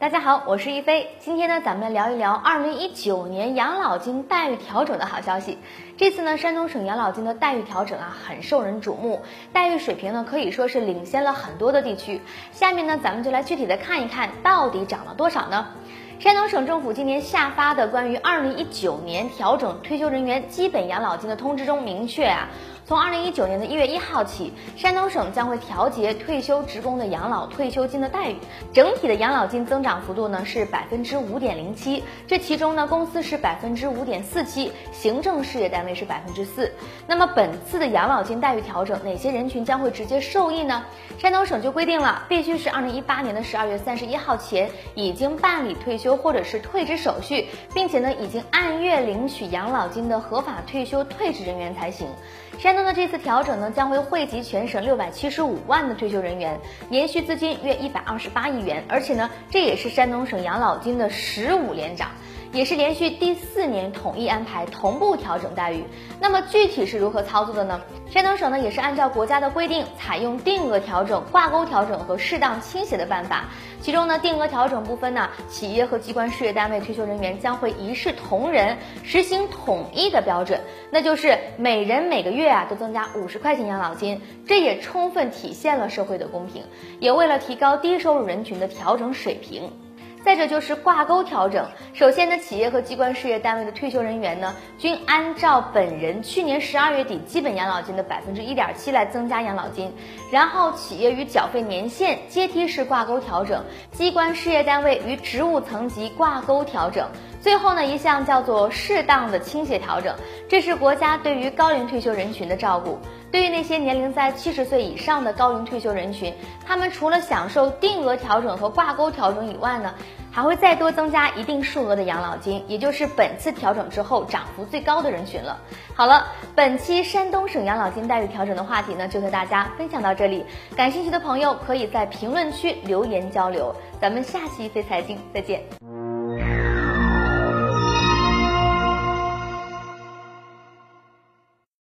大家好，我是一飞。今天呢，咱们来聊一聊二零一九年养老金待遇调整的好消息。这次呢，山东省养老金的待遇调整啊，很受人瞩目，待遇水平呢可以说是领先了很多的地区。下面呢，咱们就来具体的看一看到底涨了多少呢？山东省政府今年下发的关于二零一九年调整退休人员基本养老金的通知中明确啊。从二零一九年的一月一号起，山东省将会调节退休职工的养老退休金的待遇，整体的养老金增长幅度呢是百分之五点零七，这其中呢公司是百分之五点四七，行政事业单位是百分之四。那么本次的养老金待遇调整，哪些人群将会直接受益呢？山东省就规定了，必须是二零一八年的十二月三十一号前已经办理退休或者是退职手续，并且呢已经按月领取养老金的合法退休退职人员才行。山东的这次调整呢，将会惠及全省六百七十五万的退休人员，延续资金约一百二十八亿元，而且呢，这也是山东省养老金的十五连涨。也是连续第四年统一安排同步调整待遇。那么具体是如何操作的呢？山东省呢也是按照国家的规定，采用定额调整、挂钩调整和适当倾斜的办法。其中呢，定额调整部分呢，企业和机关事业单位退休人员将会一视同仁，实行统一的标准，那就是每人每个月啊都增加五十块钱养老金。这也充分体现了社会的公平，也为了提高低收入人群的调整水平。再者就是挂钩调整，首先呢，企业和机关事业单位的退休人员呢，均按照本人去年十二月底基本养老金的百分之一点七来增加养老金，然后企业与缴费年限阶梯式挂钩调整，机关事业单位与职务层级挂钩调整，最后呢一项叫做适当的倾斜调整，这是国家对于高龄退休人群的照顾。对于那些年龄在七十岁以上的高龄退休人群，他们除了享受定额调整和挂钩调整以外呢，还会再多增加一定数额的养老金，也就是本次调整之后涨幅最高的人群了。好了，本期山东省养老金待遇调整的话题呢，就和大家分享到这里。感兴趣的朋友可以在评论区留言交流。咱们下期非财经再见。